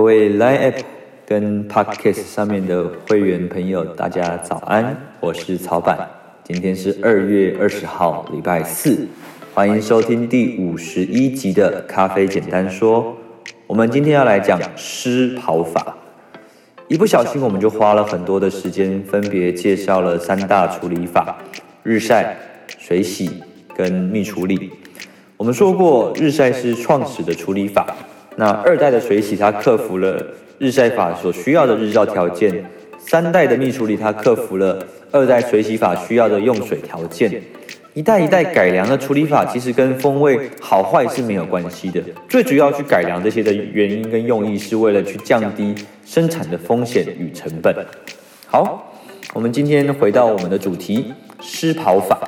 各位 Line App 跟 Podcast 上面的会员朋友，大家早安，我是草板。今天是二月二十号，礼拜四，欢迎收听第五十一集的咖啡简单说。我们今天要来讲湿跑法。一不小心，我们就花了很多的时间，分别介绍了三大处理法：日晒、水洗跟密处理。我们说过，日晒是创始的处理法。那二代的水洗，它克服了日晒法所需要的日照条件；三代的密处理，它克服了二代水洗法需要的用水条件。一代一代改良的处理法，其实跟风味好坏是没有关系的。最主要去改良这些的原因跟用意，是为了去降低生产的风险与成本。好，我们今天回到我们的主题：湿跑法。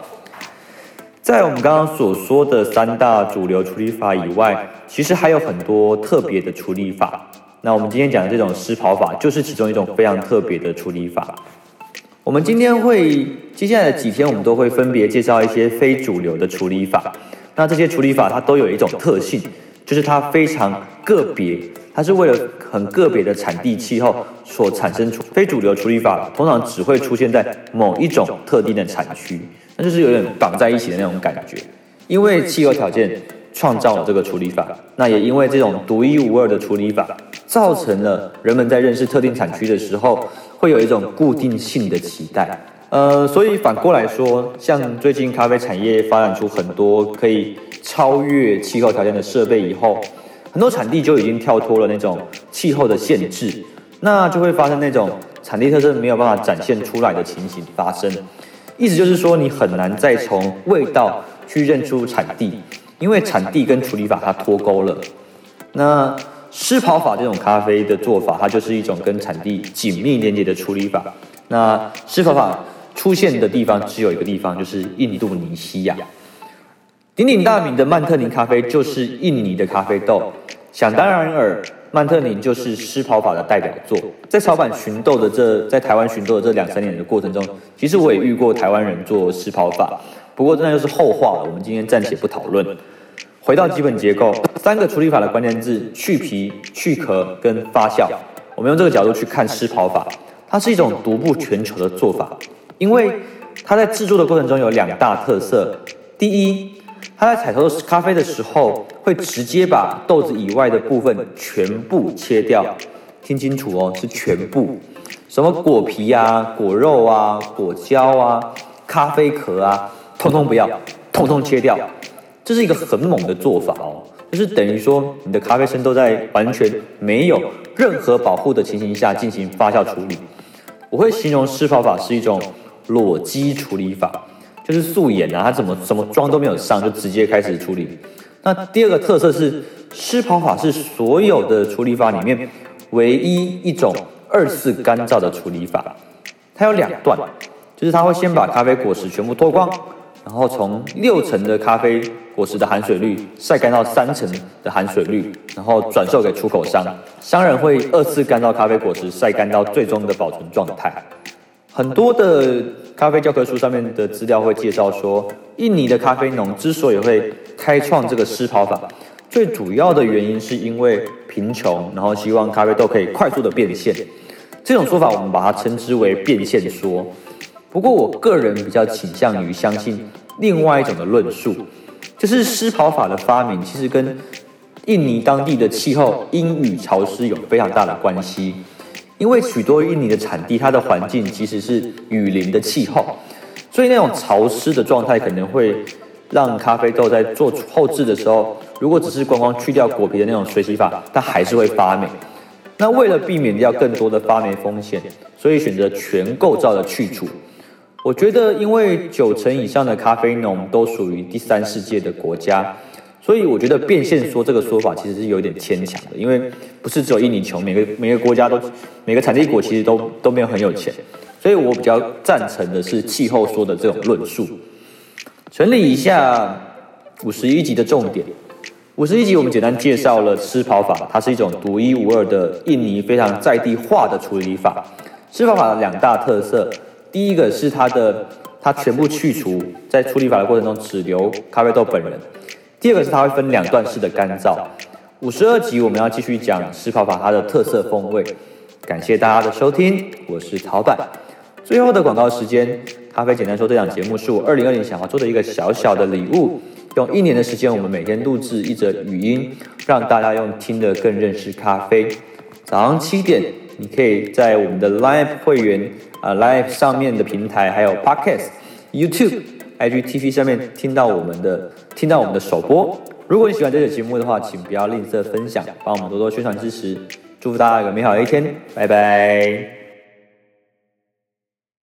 在我们刚刚所说的三大主流处理法以外，其实还有很多特别的处理法。那我们今天讲的这种湿跑法，就是其中一种非常特别的处理法。我们今天会接下来的几天，我们都会分别介绍一些非主流的处理法。那这些处理法它都有一种特性，就是它非常个别，它是为了很个别的产地气候所产生出。非主流处理法通常只会出现在某一种特定的产区。那就是有点绑在一起的那种感觉，因为气候条件创造了这个处理法，那也因为这种独一无二的处理法，造成了人们在认识特定产区的时候，会有一种固定性的期待。呃，所以反过来说，像最近咖啡产业发展出很多可以超越气候条件的设备以后，很多产地就已经跳脱了那种气候的限制，那就会发生那种产地特色没有办法展现出来的情形发生。意思就是说，你很难再从味道去认出产地，因为产地跟处理法它脱钩了。那湿跑法这种咖啡的做法，它就是一种跟产地紧密连接的处理法。那湿跑法出现的地方只有一个地方，就是印度尼西亚。鼎鼎大名的曼特宁咖啡就是印尼的咖啡豆，想当然尔。曼特宁就是湿跑法的代表作，在草板寻豆的这，在台湾寻豆的这两三年的过程中，其实我也遇过台湾人做湿跑法，不过那就是后话了，我们今天暂且不讨论。回到基本结构，三个处理法的关键字：去皮、去壳跟发酵。我们用这个角度去看湿跑法，它是一种独步全球的做法，因为它在制作的过程中有两大特色，第一。它在采收咖啡的时候，会直接把豆子以外的部分全部切掉。听清楚哦，是全部。什么果皮啊、果肉啊、果胶啊、咖啡壳啊，通通不要，通通切掉。这是一个很猛的做法哦，就是等于说你的咖啡生豆在完全没有任何保护的情形下进行发酵处理。我会形容湿跑法是一种裸机处理法。就是素颜啊，它怎么什么妆都没有上，就直接开始处理。那第二个特色是，湿跑法是所有的处理法里面唯一一种二次干燥的处理法。它有两段，就是它会先把咖啡果实全部脱光，然后从六成的咖啡果实的含水率晒干到三成的含水率，然后转售给出口商。商人会二次干燥咖啡果实，晒干到最终的保存状态。很多的咖啡教科书上面的资料会介绍说，印尼的咖啡农之所以会开创这个湿跑法，最主要的原因是因为贫穷，然后希望咖啡豆可以快速的变现。这种说法我们把它称之为变现说。不过我个人比较倾向于相信另外一种的论述，就是湿跑法的发明其实跟印尼当地的气候阴雨潮湿有非常大的关系。因为许多印尼的产地，它的环境其实是雨林的气候，所以那种潮湿的状态可能会让咖啡豆在做后置的时候，如果只是光光去掉果皮的那种水洗法，它还是会发霉。那为了避免掉更多的发霉风险，所以选择全构造的去除。我觉得，因为九成以上的咖啡农都属于第三世界的国家。所以我觉得变现说这个说法其实是有点牵强的，因为不是只有印尼穷，每个每个国家都每个产地国其实都都没有很有钱，所以我比较赞成的是气候说的这种论述。整理一下五十一集的重点，五十一集我们简单介绍了湿跑法，它是一种独一无二的印尼非常在地化的处理法。湿跑法的两大特色，第一个是它的它全部去除，在处理法的过程中只留咖啡豆本人。第二个是它会分两段式的干燥，五十二集我们要继续讲湿泡法它的特色风味。感谢大家的收听，我是陶板。最后的广告时间，咖啡简单说这档节目是我二零二零想要做的一个小小的礼物。用一年的时间，我们每天录制一则语音，让大家用听的更认识咖啡。早上七点，你可以在我们的 Live 会员啊 Live 上面的平台，还有 Podcast、YouTube、IGTV 上面听到我们的听到我们的首播。如果你喜欢这个节目的话，请不要吝啬分享，帮我们多多宣传支持。祝福大家有个美好的一天，拜拜。